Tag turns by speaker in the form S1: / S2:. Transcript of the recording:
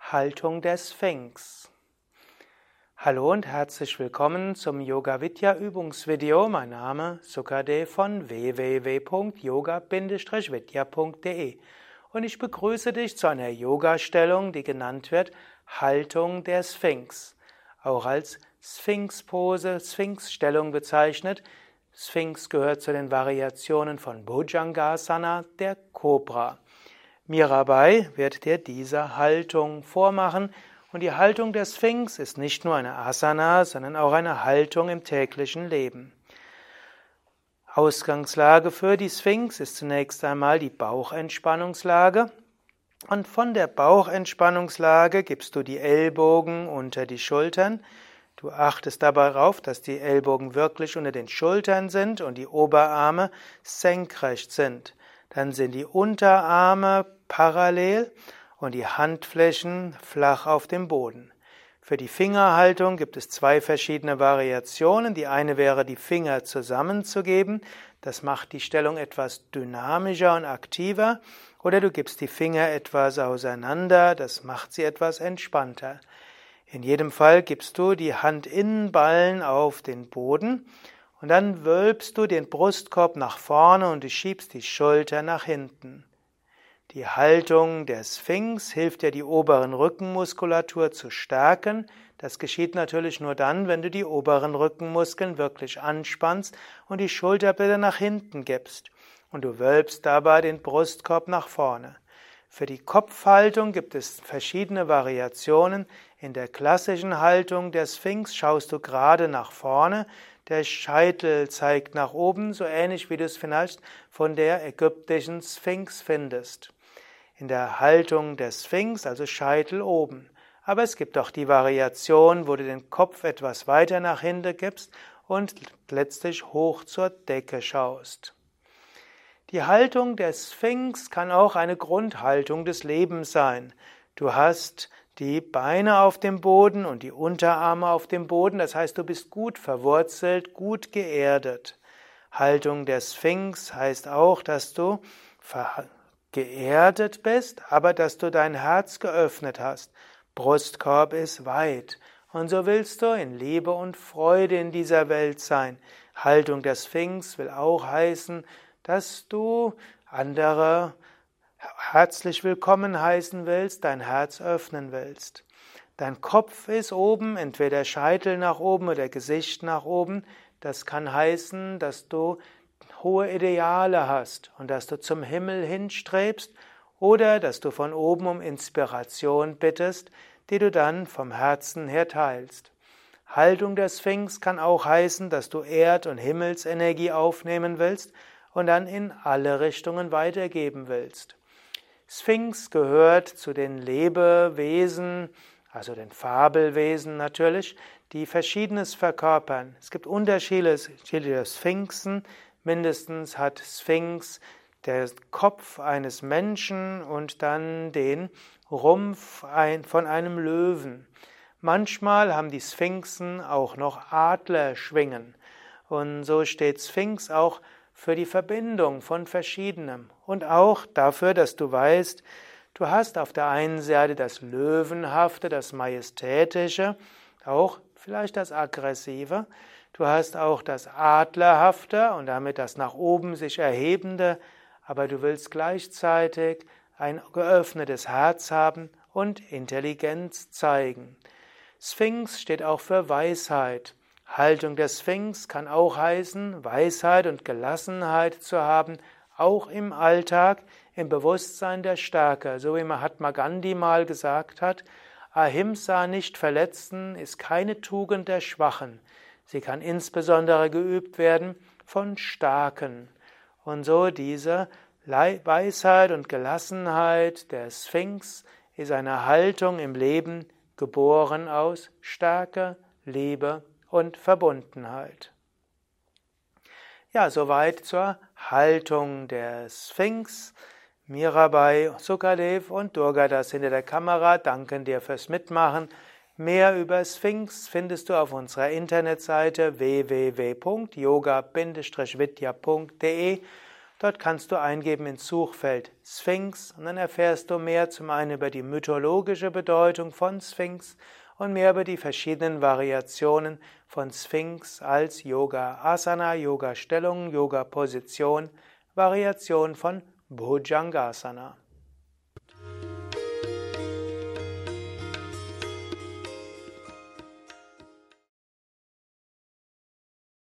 S1: Haltung der Sphinx. Hallo und herzlich willkommen zum Yoga Vidya Übungsvideo. Mein Name Sukadev von www.yoga-vidya.de und ich begrüße dich zu einer Yoga-Stellung, die genannt wird Haltung der Sphinx, auch als Sphinx-Pose, Sphinx-Stellung bezeichnet. Sphinx gehört zu den Variationen von Bhujangasana, der Cobra. Mirabai wird dir diese Haltung vormachen. Und die Haltung der Sphinx ist nicht nur eine Asana, sondern auch eine Haltung im täglichen Leben. Ausgangslage für die Sphinx ist zunächst einmal die Bauchentspannungslage. Und von der Bauchentspannungslage gibst du die Ellbogen unter die Schultern. Du achtest dabei darauf, dass die Ellbogen wirklich unter den Schultern sind und die Oberarme senkrecht sind. Dann sind die Unterarme parallel und die Handflächen flach auf dem Boden. Für die Fingerhaltung gibt es zwei verschiedene Variationen. Die eine wäre, die Finger zusammenzugeben. Das macht die Stellung etwas dynamischer und aktiver. Oder du gibst die Finger etwas auseinander. Das macht sie etwas entspannter. In jedem Fall gibst du die Handinnenballen auf den Boden und dann wölbst du den Brustkorb nach vorne und du schiebst die Schulter nach hinten. Die Haltung der Sphinx hilft dir, die oberen Rückenmuskulatur zu stärken. Das geschieht natürlich nur dann, wenn du die oberen Rückenmuskeln wirklich anspannst und die Schulterblätter nach hinten gibst. Und du wölbst dabei den Brustkorb nach vorne. Für die Kopfhaltung gibt es verschiedene Variationen. In der klassischen Haltung der Sphinx schaust du gerade nach vorne, der Scheitel zeigt nach oben, so ähnlich wie du es vielleicht von der ägyptischen Sphinx findest in der Haltung der Sphinx, also Scheitel oben. Aber es gibt auch die Variation, wo du den Kopf etwas weiter nach hinten gibst und letztlich hoch zur Decke schaust. Die Haltung der Sphinx kann auch eine Grundhaltung des Lebens sein. Du hast die Beine auf dem Boden und die Unterarme auf dem Boden, das heißt, du bist gut verwurzelt, gut geerdet. Haltung der Sphinx heißt auch, dass du geerdet bist, aber dass du dein Herz geöffnet hast. Brustkorb ist weit. Und so willst du in Liebe und Freude in dieser Welt sein. Haltung der Sphinx will auch heißen, dass du andere herzlich willkommen heißen willst, dein Herz öffnen willst. Dein Kopf ist oben, entweder Scheitel nach oben oder Gesicht nach oben. Das kann heißen, dass du hohe Ideale hast und dass du zum Himmel hinstrebst oder dass du von oben um Inspiration bittest, die du dann vom Herzen her teilst. Haltung der Sphinx kann auch heißen, dass du Erd- und Himmelsenergie aufnehmen willst und dann in alle Richtungen weitergeben willst. Sphinx gehört zu den Lebewesen, also den Fabelwesen natürlich, die Verschiedenes verkörpern. Es gibt unterschiedliche Sphinxen, Mindestens hat Sphinx der Kopf eines Menschen und dann den Rumpf von einem Löwen. Manchmal haben die Sphinxen auch noch Adlerschwingen. Und so steht Sphinx auch für die Verbindung von Verschiedenem und auch dafür, dass du weißt, du hast auf der einen Seite das Löwenhafte, das Majestätische, auch vielleicht das Aggressive, Du hast auch das Adlerhafte und damit das nach oben sich erhebende, aber du willst gleichzeitig ein geöffnetes Herz haben und Intelligenz zeigen. Sphinx steht auch für Weisheit. Haltung der Sphinx kann auch heißen, Weisheit und Gelassenheit zu haben, auch im Alltag, im Bewusstsein der Stärke. So wie Mahatma Gandhi mal gesagt hat, Ahimsa nicht verletzen ist keine Tugend der Schwachen. Sie kann insbesondere geübt werden von Starken. Und so diese Weisheit und Gelassenheit der Sphinx ist eine Haltung im Leben geboren aus Stärke, Liebe und Verbundenheit. Ja, soweit zur Haltung der Sphinx. Mirabai, Sukadev und Durgadas hinter der Kamera danken dir fürs Mitmachen. Mehr über Sphinx findest du auf unserer Internetseite www.yoga-vidya.de. Dort kannst du eingeben ins Suchfeld Sphinx und dann erfährst du mehr zum einen über die mythologische Bedeutung von Sphinx und mehr über die verschiedenen Variationen von Sphinx als Yoga Asana, Yoga Stellung, Yoga Position, Variation von Bhujangasana.